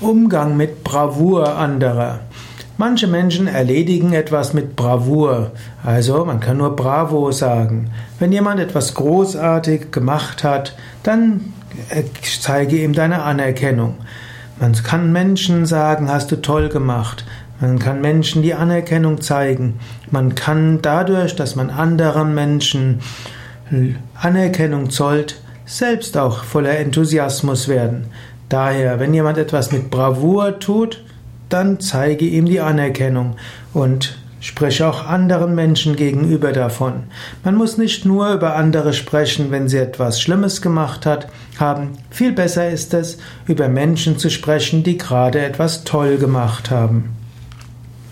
Umgang mit Bravour anderer. Manche Menschen erledigen etwas mit Bravour, also man kann nur Bravo sagen. Wenn jemand etwas großartig gemacht hat, dann zeige ihm deine Anerkennung. Man kann Menschen sagen, hast du toll gemacht. Man kann Menschen die Anerkennung zeigen. Man kann dadurch, dass man anderen Menschen Anerkennung zollt, selbst auch voller Enthusiasmus werden. Daher, wenn jemand etwas mit Bravour tut, dann zeige ihm die Anerkennung und spreche auch anderen Menschen gegenüber davon. Man muss nicht nur über andere sprechen, wenn sie etwas Schlimmes gemacht hat, haben. Viel besser ist es, über Menschen zu sprechen, die gerade etwas toll gemacht haben.